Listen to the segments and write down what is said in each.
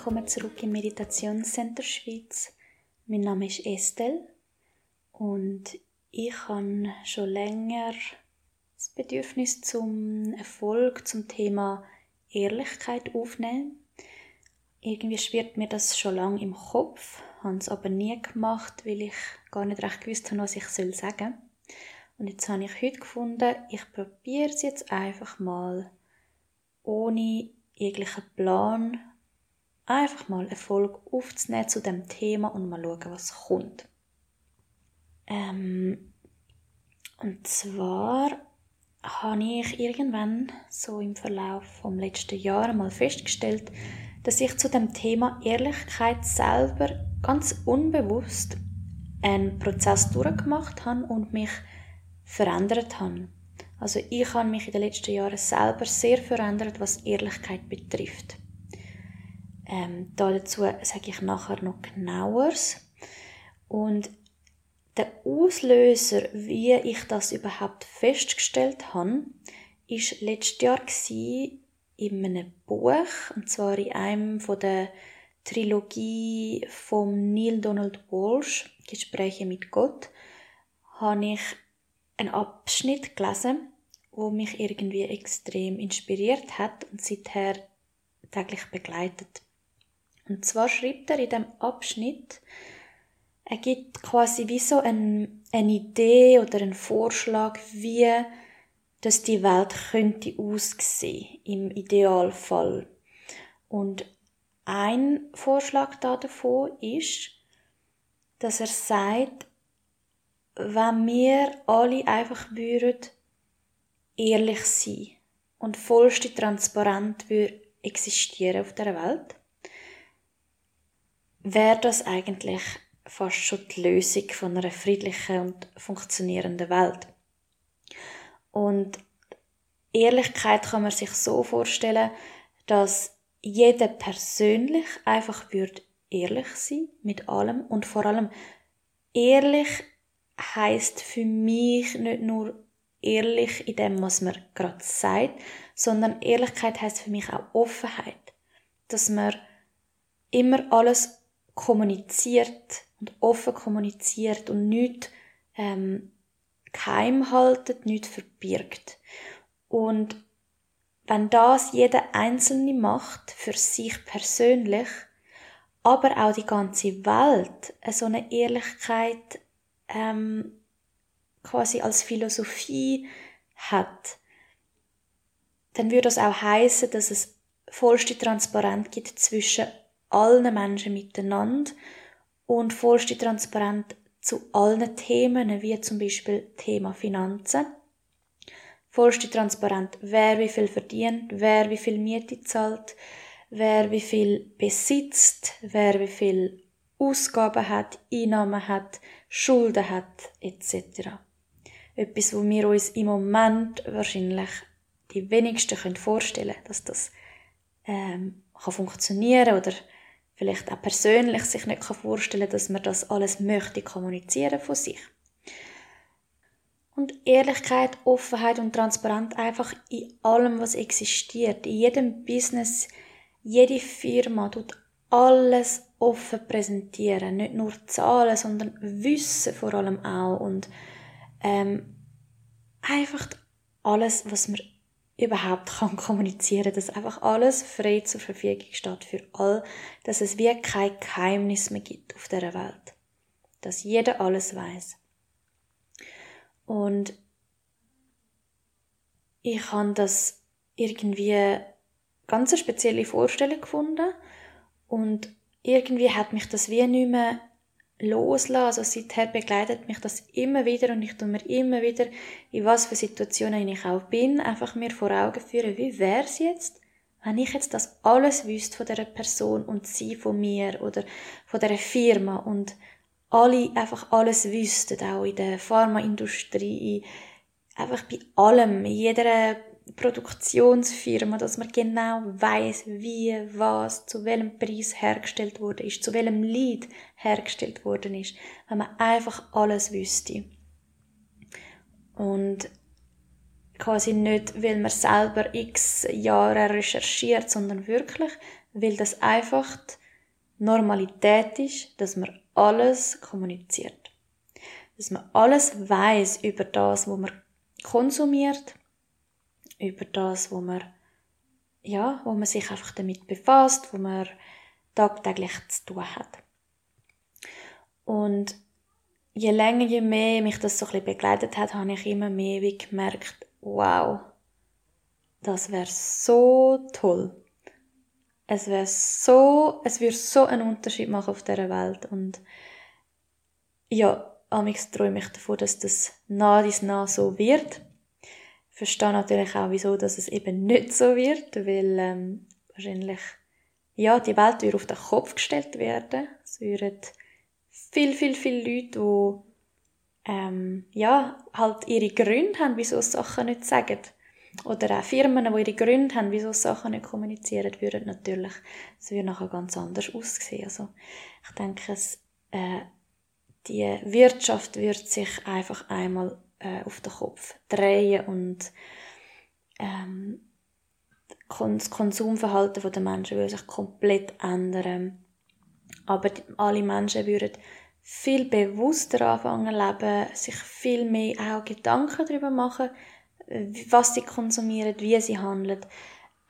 willkommen zurück im Meditationscenter Schweiz. Mein Name ist Estelle und ich habe schon länger das Bedürfnis zum Erfolg, zum Thema Ehrlichkeit aufnehmen. Irgendwie schwirrt mir das schon lange im Kopf, habe es aber nie gemacht, weil ich gar nicht recht gewusst habe, was ich sagen soll. Und jetzt habe ich heute gefunden, ich probiere es jetzt einfach mal ohne jeglichen Plan einfach mal Erfolg aufzunehmen zu dem Thema und mal schauen, was kommt. Ähm, und zwar habe ich irgendwann so im Verlauf vom letzten Jahr mal festgestellt, dass ich zu dem Thema Ehrlichkeit selber ganz unbewusst einen Prozess durchgemacht habe und mich verändert habe. Also ich habe mich in den letzten Jahren selber sehr verändert, was Ehrlichkeit betrifft. Ähm, dazu sage ich nachher noch genaueres. Und der Auslöser, wie ich das überhaupt festgestellt habe, ist letztes Jahr in einem Buch, und zwar in einem von der Trilogie von Neil Donald Walsh, Gespräche mit Gott, habe ich einen Abschnitt gelesen, wo mich irgendwie extrem inspiriert hat und seither täglich begleitet. Und zwar schreibt er in dem Abschnitt, er gibt quasi wie so ein, eine Idee oder einen Vorschlag, wie dass die Welt könnte aussehen im Idealfall. Und ein Vorschlag da davon ist, dass er sagt, wenn wir alle einfach würden ehrlich sein und vollste Transparenz würde existieren auf der Welt, wäre das eigentlich fast schon die Lösung von einer friedlichen und funktionierenden Welt. Und Ehrlichkeit kann man sich so vorstellen, dass jeder persönlich einfach wird ehrlich sein mit allem und vor allem ehrlich heißt für mich nicht nur ehrlich in dem, was man gerade sagt, sondern Ehrlichkeit heißt für mich auch Offenheit, dass man immer alles kommuniziert und offen kommuniziert und nicht ähm, geheim haltet, nicht verbirgt. Und wenn das jeder Einzelne macht, für sich persönlich, aber auch die ganze Welt, so eine Ehrlichkeit ähm, quasi als Philosophie hat, dann würde das auch heißen, dass es vollste Transparenz gibt zwischen allen Menschen miteinander und vollste Transparenz zu allen Themen, wie zum Beispiel Thema Finanzen. Vollste Transparenz, wer wie viel verdient, wer wie viel Miete zahlt, wer wie viel besitzt, wer wie viel Ausgaben hat, Einnahmen hat, Schulden hat, etc. Etwas, wo wir uns im Moment wahrscheinlich die wenigsten vorstellen können, dass das ähm, kann funktionieren oder vielleicht auch persönlich sich nicht vorstellen kann, dass man das alles möchte kommunizieren von sich. Und Ehrlichkeit, Offenheit und Transparenz einfach in allem, was existiert, in jedem Business, jede Firma tut alles offen präsentieren, nicht nur Zahlen, sondern Wissen vor allem auch. Und ähm, einfach alles, was man überhaupt kann kommunizieren, dass einfach alles frei zur Verfügung steht für all, dass es wie kein Geheimnis mehr gibt auf der Welt, dass jeder alles weiß. Und ich habe das irgendwie ganz eine spezielle Vorstellung gefunden und irgendwie hat mich das wie nicht mehr loslassen. Also seither begleitet mich das immer wieder und ich tue mir immer wieder, in was für Situationen ich auch bin, einfach mir vor Augen führen, wie wäre es jetzt, wenn ich jetzt das alles wüsste von der Person und sie von mir oder von der Firma und alle einfach alles wüssten, auch in der Pharmaindustrie, einfach bei allem, in jeder Produktionsfirma, dass man genau weiß, wie was zu welchem Preis hergestellt wurde ist, zu welchem Lied hergestellt worden ist, wenn man einfach alles wüsste. Und quasi nicht, weil man selber x Jahre recherchiert, sondern wirklich, weil das einfach Normalität ist, dass man alles kommuniziert. Dass man alles weiß über das, wo man konsumiert, über das, wo man, ja, wo man sich einfach damit befasst, wo man tagtäglich zu tun hat. Und je länger, je mehr mich das so ein bisschen begleitet hat, habe ich immer mehr wie gemerkt, wow, das wäre so toll. Es wäre so, es würde so einen Unterschied machen auf dieser Welt und ja, amigs träume ich davon, dass das nah dies nah so wird. Verstehe natürlich auch, wieso, dass es eben nicht so wird, weil ähm, wahrscheinlich ja, die Welt würde auf den Kopf gestellt werden. Es würden viel, viel, viel Leute, die ähm, ja, halt ihre Gründe haben, wieso Sachen nicht sagen. Oder auch Firmen, die ihre Gründe haben, wieso Sachen nicht kommunizieren, würden natürlich, es würde nachher ganz anders aussehen. Also, ich denke, es, äh, die Wirtschaft wird sich einfach einmal äh, auf den Kopf drehen und ähm, das Konsumverhalten der Menschen würde sich komplett ändern. Aber alle Menschen würden viel bewusster anfangen leben, sich viel mehr auch Gedanken darüber machen, was sie konsumieren, wie sie handeln,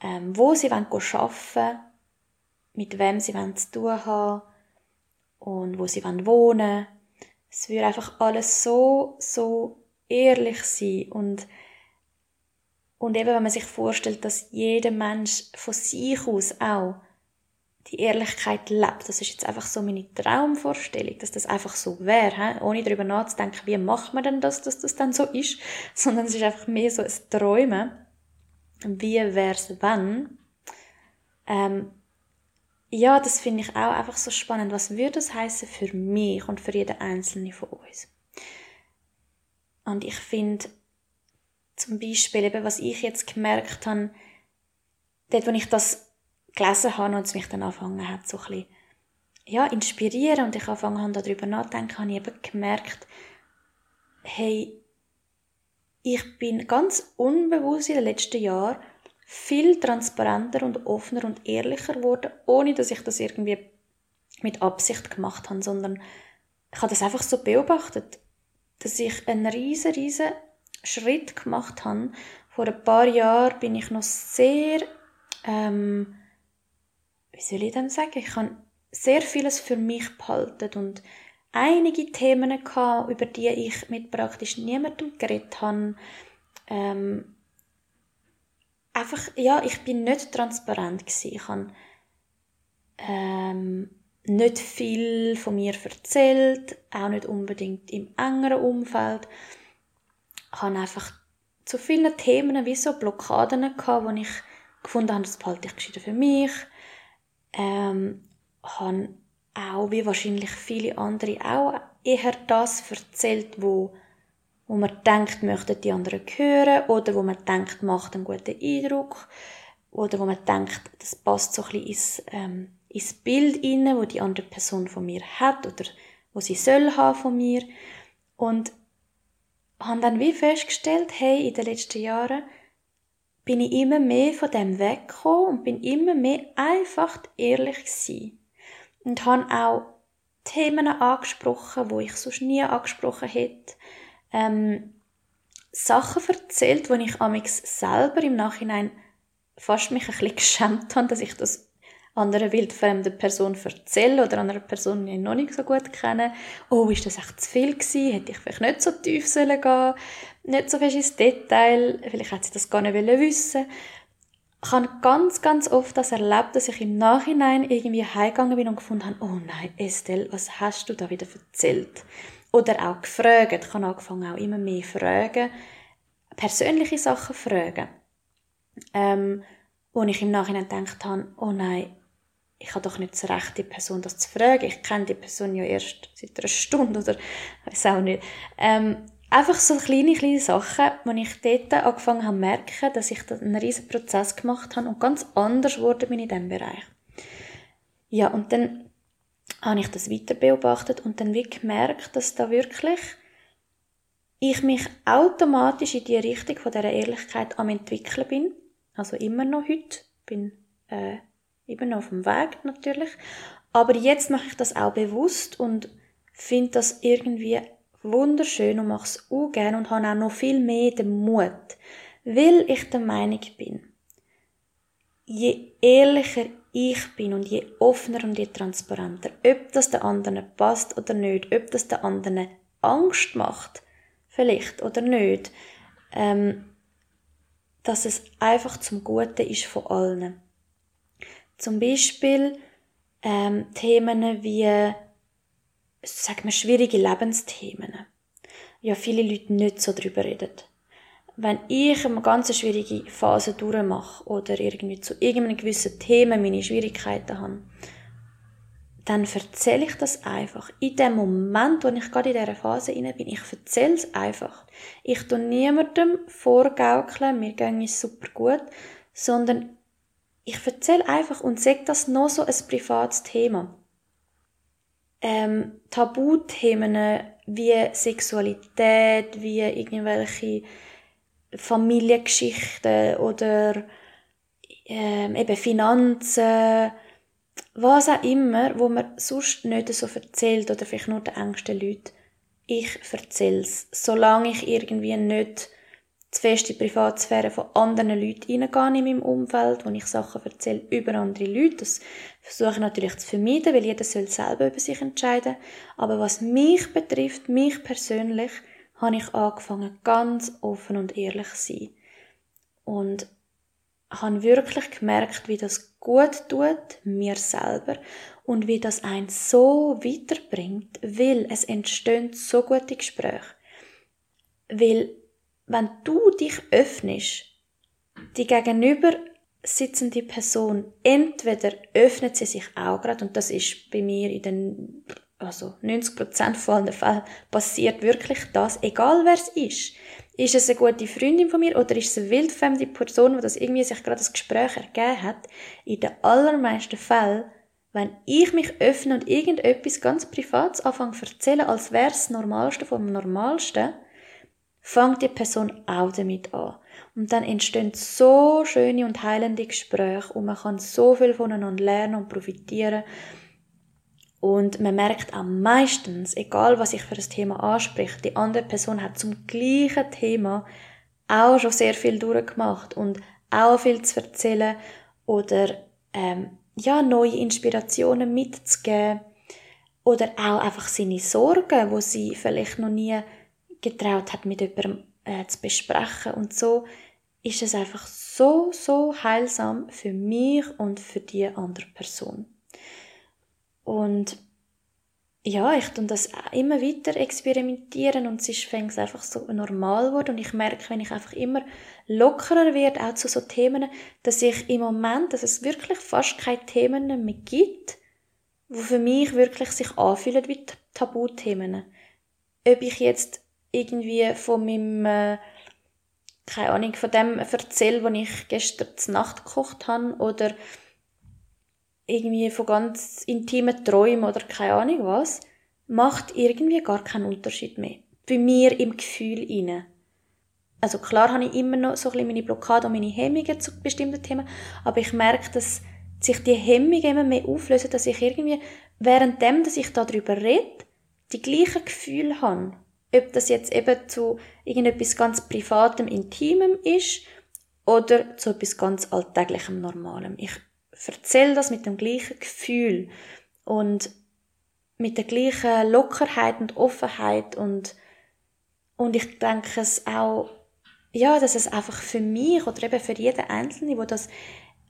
ähm, wo sie wollen arbeiten mit wem sie wollen zu tun haben und wo sie wollen wohnen. Es würde einfach alles so, so ehrlich sein und und eben, wenn man sich vorstellt, dass jeder Mensch von sich aus auch die Ehrlichkeit lebt. Das ist jetzt einfach so meine Traumvorstellung, dass das einfach so wäre, ohne darüber nachzudenken, wie macht man denn das, dass das dann so ist, sondern es ist einfach mehr so ein Träumen. Wie wär's wenn? Ähm, ja, das finde ich auch einfach so spannend. Was würde das heißen für mich und für jeden Einzelnen von uns? Und ich finde, zum Beispiel, eben, was ich jetzt gemerkt habe, dort, wo ich das gelesen habe und es mich dann angefangen hat, so ein bisschen, ja, inspirieren und ich angefangen habe, darüber nachzudenken, habe ich eben gemerkt, hey, ich bin ganz unbewusst in den letzten Jahren viel transparenter und offener und ehrlicher geworden, ohne dass ich das irgendwie mit Absicht gemacht habe, sondern ich habe das einfach so beobachtet, dass ich einen riesen, riesen Schritt gemacht habe. Vor ein paar Jahren bin ich noch sehr ähm, wie soll ich denn sagen, ich habe sehr vieles für mich behalten und einige Themen gehabt, über die ich mit praktisch niemandem geredet habe. Ähm, einfach, ja, ich bin nicht transparent gewesen. Ich habe ähm, nicht viel von mir erzählt, auch nicht unbedingt im engeren Umfeld. Ich habe einfach zu vielen Themen wie so Blockaden gehabt, wo ich gefunden habe, das behalte ich gescheiter für mich ähm, habe auch, wie wahrscheinlich viele andere, auch eher das erzählt, wo, wo man denkt, möchten die anderen hören, oder wo man denkt, macht einen guten Eindruck, oder wo man denkt, das passt so ein bisschen ins, ähm, ins Bild inne, wo die andere Person von mir hat, oder wo sie soll haben von mir. Und habe dann wie festgestellt, hey, in den letzten Jahren, bin ich immer mehr von dem weggekommen und bin immer mehr einfach ehrlich gewesen. Und habe auch Themen angesprochen, wo ich sonst nie angesprochen hätte. Ähm, Sachen erzählt, wo ich amix selber im Nachhinein fast mich ein bisschen geschämt habe, dass ich das anderen wildfremden Person erzähle oder einer Person, die ich noch nicht so gut kenne. Oh, ist das echt zu viel gewesen? Hätte ich vielleicht nicht so tief sollen gehen nicht so fest ins Detail, vielleicht hätte sie das gar nicht wissen ich habe ganz, ganz oft das erlebt, dass ich im Nachhinein irgendwie heimgegangen bin und gefunden habe, oh nein, Estelle, was hast du da wieder erzählt? Oder auch gefragt. Ich habe angefangen auch immer mehr fragen, persönliche Sachen fragen. Ähm, wo ich im Nachhinein gedacht habe, oh nein, ich habe doch nicht das Recht, die Person das zu fragen. Ich kenne die Person ja erst seit einer Stunde oder weiß auch nicht. Ähm, einfach so kleine, kleine Sachen, wo ich dort angefangen habe zu merken, dass ich einen riesen Prozess gemacht habe und ganz anders geworden bin in diesem Bereich. Ja, und dann habe ich das weiter beobachtet und dann wie gemerkt, dass da wirklich ich mich automatisch in die Richtung von dieser Ehrlichkeit am entwickeln bin. Also immer noch heute. Bin äh, eben auf dem Weg natürlich. Aber jetzt mache ich das auch bewusst und finde das irgendwie wunderschön und mache es auch gerne und habe auch noch viel mehr den Mut, weil ich der Meinung bin, je ehrlicher ich bin und je offener und je transparenter, ob das der anderen passt oder nicht, ob das der anderen Angst macht, vielleicht oder nicht, ähm, dass es einfach zum Guten ist von allen. Zum Beispiel ähm, Themen wie, sagen wir, schwierige Lebensthemen. Ja, viele Leute nicht so drüber reden. Wenn ich eine ganz schwierige Phase durchmache oder irgendwie zu irgendeinem gewissen Thema meine Schwierigkeiten habe, dann erzähle ich das einfach. In dem Moment, wo ich gerade in dieser Phase inne bin, ich erzähle es einfach. Ich tue niemandem vorgaukeln, mir ging es super gut, sondern ich erzähle einfach und sage das noch so ein privates Thema. Ähm, Tabuthemen wie Sexualität, wie irgendwelche Familiengeschichten oder ähm, eben Finanzen, was auch immer, wo man sonst nicht so erzählt oder vielleicht nur den engsten Leuten. Ich erzähle es, solange ich irgendwie nicht zu fest in die Privatsphäre von anderen Leuten reingehe in meinem Umfeld, wo ich Sachen erzähle über andere Leute. Das versuche ich natürlich zu vermeiden, weil jeder soll selber über sich entscheiden. Aber was mich betrifft, mich persönlich, habe ich angefangen, ganz offen und ehrlich zu sein. Und habe wirklich gemerkt, wie das gut tut, mir selber, und wie das einen so weiterbringt, weil es entstehen so gute Gespräche. Weil wenn du dich öffnest, die gegenüber sitzende Person, entweder öffnet sie sich auch gerade, und das ist bei mir in den, also 90% von allen Fällen passiert wirklich das, egal wer es ist. Ist es eine gute Freundin von mir oder ist es eine wildfremde Person, wo das irgendwie sich gerade das Gespräch ergeben hat? In den allermeisten Fällen, wenn ich mich öffne und irgendetwas ganz Privates anfange zu erzählen, als wäre es das Normalste vom Normalsten, fängt die Person auch damit an. Und dann entstehen so schöne und heilende Gespräche und man kann so viel voneinander lernen und profitieren. Und man merkt auch meistens, egal was ich für das Thema anspricht, die andere Person hat zum gleichen Thema auch schon sehr viel durchgemacht und auch viel zu erzählen oder ähm, ja neue Inspirationen mitzugeben oder auch einfach seine Sorgen, wo sie vielleicht noch nie getraut hat, mit jemandem äh, zu besprechen. Und so ist es einfach so, so heilsam für mich und für die andere Person. Und ja, ich tue das immer weiter experimentieren und es fängt einfach so normal geworden und ich merke, wenn ich einfach immer lockerer werde, auch zu so Themen, dass ich im Moment, dass es wirklich fast keine Themen mehr gibt, wo für mich wirklich sich anfühlen wie Tabuthemen. Ob ich jetzt irgendwie von meinem, äh, keine Ahnung, von dem erzähle, was ich gestern zur Nacht gekocht habe, oder irgendwie von ganz intimen Träumen oder keine Ahnung was, macht irgendwie gar keinen Unterschied mehr. Bei mir im Gefühl inne. Also klar habe ich immer noch so ein bisschen meine Blockade und meine Hemmungen zu bestimmten Themen, aber ich merke, dass sich die Hemmungen immer mehr auflösen, dass ich irgendwie, währenddem, dass ich darüber rede, die gleichen Gefühle habe ob das jetzt eben zu irgendetwas ganz Privatem, Intimem ist oder zu etwas ganz Alltäglichem, Normalem. Ich erzähle das mit dem gleichen Gefühl und mit der gleichen Lockerheit und Offenheit und, und ich denke es auch, ja, dass es einfach für mich oder eben für jeden Einzelnen, wo das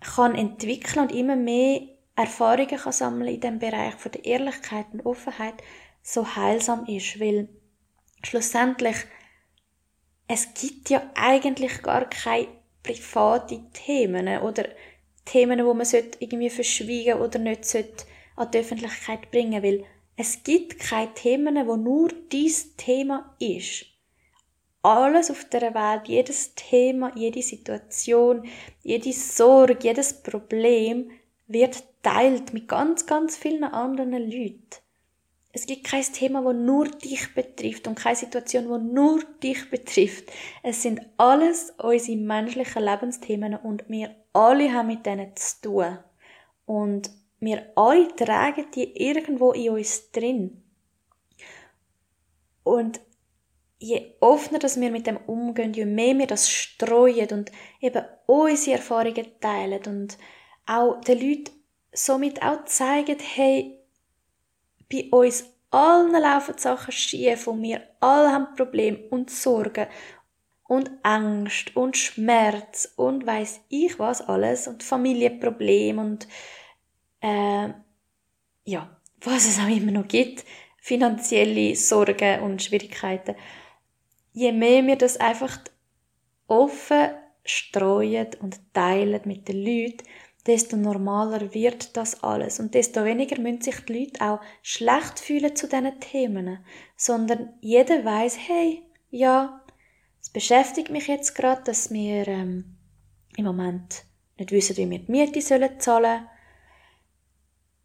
kann entwickeln und immer mehr Erfahrungen kann sammeln in dem Bereich von der Ehrlichkeit und Offenheit, so heilsam ist, weil schlussendlich, es gibt ja eigentlich gar keine private Themen oder Themen, wo man irgendwie verschwiegen oder nicht an die Öffentlichkeit bringen will. Es gibt keine Themen, wo nur dies Thema ist. Alles auf der Welt, jedes Thema, jede Situation, jede Sorge, jedes Problem wird teilt mit ganz, ganz vielen anderen Leuten. Es gibt kein Thema, wo nur dich betrifft und keine Situation, wo nur dich betrifft. Es sind alles unsere menschlichen Lebensthemen und wir alle haben mit denen zu tun. Und wir alle tragen die irgendwo in uns drin. Und je offener dass wir mit dem umgehen, je mehr wir das streuen und eben unsere Erfahrungen teilen und auch den Leuten somit auch zeigen, hey, bei uns allen laufen Sachen schief und wir alle haben Probleme und Sorgen und Angst und Schmerz und weiß ich was alles und Familienprobleme und äh, ja, was es auch immer noch gibt, finanzielle Sorgen und Schwierigkeiten. Je mehr wir das einfach offen streuen und teilen mit den Leuten, desto normaler wird das alles und desto weniger müssen sich die Leute auch schlecht fühlen zu diesen Themen, sondern jeder weiß, hey, ja, es beschäftigt mich jetzt gerade, dass wir ähm, im Moment nicht wissen, wie wir die Miete sollen zahlen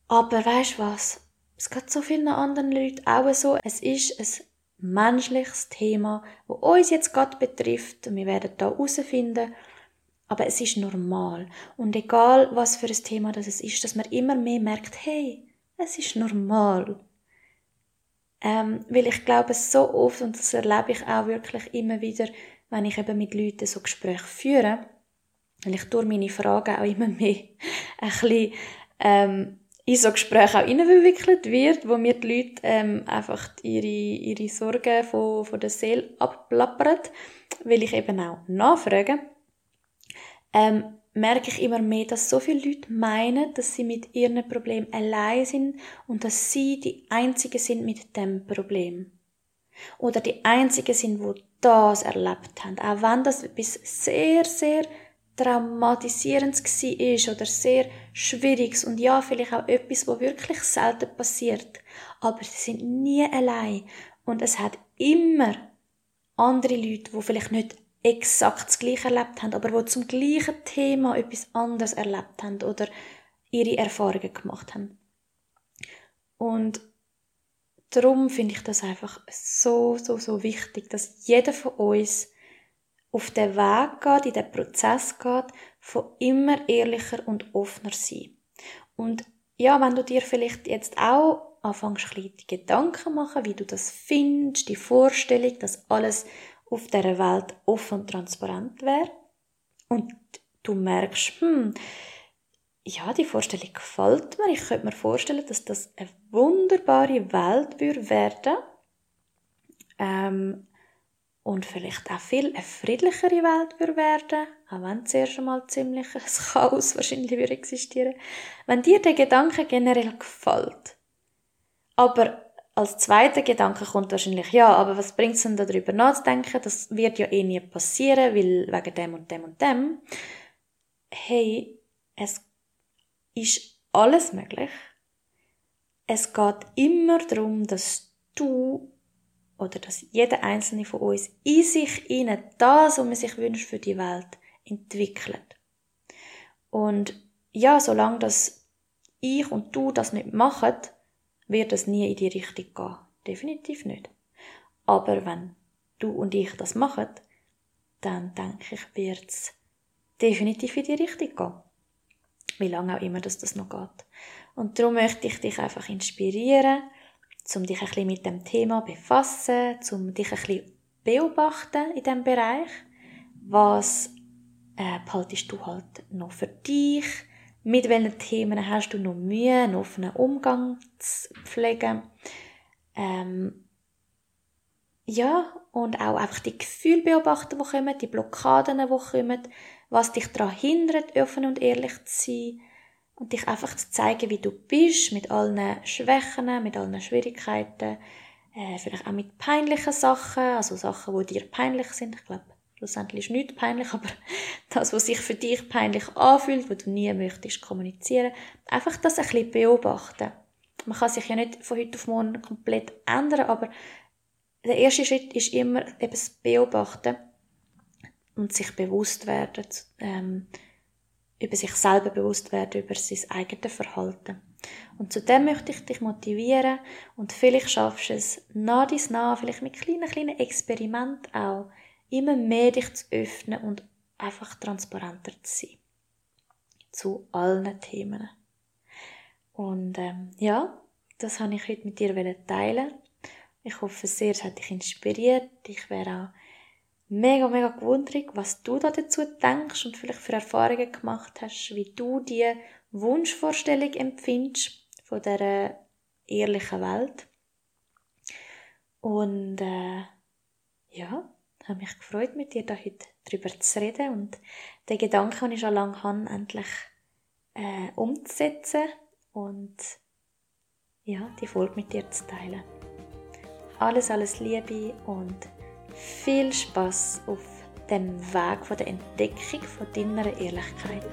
aber weißt was? Es geht so vielen anderen Leuten auch so. Es ist ein menschliches Thema, wo uns jetzt gerade betrifft und wir werden da herausfinden, aber es ist normal. Und egal, was für ein Thema das ist, dass man immer mehr merkt, hey, es ist normal. Ähm, weil ich glaube, so oft, und das erlebe ich auch wirklich immer wieder, wenn ich eben mit Leuten so Gespräche führe, weil ich durch meine Fragen auch immer mehr ein bisschen, ähm, in so Gespräche auch hineinverwickelt wird, wo mir die Leute ähm, einfach ihre, ihre Sorgen von, von der Seele abplappern, weil ich eben auch nachfrage ähm, merke ich immer mehr, dass so viele Leute meinen, dass sie mit ihren Problemen allein sind und dass sie die Einzigen sind mit dem Problem. Oder die Einzigen sind, wo das erlebt haben. Auch wenn das etwas sehr, sehr traumatisierendes war oder sehr schwieriges und ja, vielleicht auch etwas, wo wirklich selten passiert. Aber sie sind nie allein. Und es hat immer andere Leute, die vielleicht nicht exakt das Gleiche erlebt haben, aber wo zum gleichen Thema etwas anderes erlebt haben oder ihre Erfahrungen gemacht haben. Und darum finde ich das einfach so, so, so wichtig, dass jeder von uns auf den Weg geht, in den Prozess geht, von immer ehrlicher und offener sein. Und ja, wenn du dir vielleicht jetzt auch anfängst, bisschen Gedanken machen, wie du das findest, die Vorstellung, dass alles auf dieser Welt offen und transparent wäre und du merkst, hm, ja, die Vorstellung gefällt mir. Ich könnte mir vorstellen, dass das eine wunderbare Welt würde werden ähm, und vielleicht auch viel eine friedlichere Welt würde werden, auch wenn zuerst einmal ziemlich ein Chaos wahrscheinlich würde existieren. Wenn dir der Gedanke generell gefällt, aber als zweiter Gedanke kommt wahrscheinlich, ja, aber was bringt es denn darüber nachzudenken? Das wird ja eh nie passieren, weil wegen dem und dem und dem. Hey, es ist alles möglich. Es geht immer darum, dass du oder dass jeder einzelne von uns in sich inne das, was man sich wünscht für die Welt, entwickelt. Und ja, solange das ich und du das nicht machen, wird es nie in die Richtung gehen. Definitiv nicht. Aber wenn du und ich das machen, dann denke ich, wird es definitiv in die Richtung gehen. Wie lange auch immer dass das noch geht. Und darum möchte ich dich einfach inspirieren, um dich ein bisschen mit dem Thema befassen, um dich ein bisschen beobachten in diesem Bereich. Was äh, behaltest du halt noch für dich? Mit welchen Themen hast du noch Mühe, einen offenen Umgang zu pflegen? Ähm, ja, und auch einfach die Gefühle beobachten, die kommen, die Blockaden, die kommen, was dich daran hindert, offen und ehrlich zu sein und dich einfach zu zeigen, wie du bist, mit allen Schwächen, mit allen Schwierigkeiten, äh, vielleicht auch mit peinlichen Sachen, also Sachen, die dir peinlich sind. Ich glaube, Schlussendlich ist nichts peinlich, aber das, was sich für dich peinlich anfühlt, was du nie möchtest kommunizieren, einfach das ein bisschen beobachten. Man kann sich ja nicht von heute auf morgen komplett ändern, aber der erste Schritt ist immer eben das Beobachten und sich bewusst werden, ähm, über sich selber bewusst werden, über sein eigenes Verhalten. Und zu dem möchte ich dich motivieren und vielleicht schaffst du es nach dies nach, vielleicht mit kleinen, kleinen Experimenten auch, immer mehr dich zu öffnen und einfach transparenter zu sein. Zu allen Themen. Und ähm, ja, das habe ich heute mit dir teilen. Ich hoffe sehr, es hat dich inspiriert. Ich wäre auch mega, mega gewundert, was du da dazu denkst und vielleicht für Erfahrungen gemacht hast, wie du die Wunschvorstellung empfindest von der ehrlichen Welt. Und äh, ja, habe mich gefreut, mit dir da heute drüber zu reden und den Gedanken, den ich schon lange habe, endlich äh, umzusetzen und ja, die Folge mit dir zu teilen. Alles, alles Liebe und viel Spaß auf dem Weg von der Entdeckung von deiner Ehrlichkeit.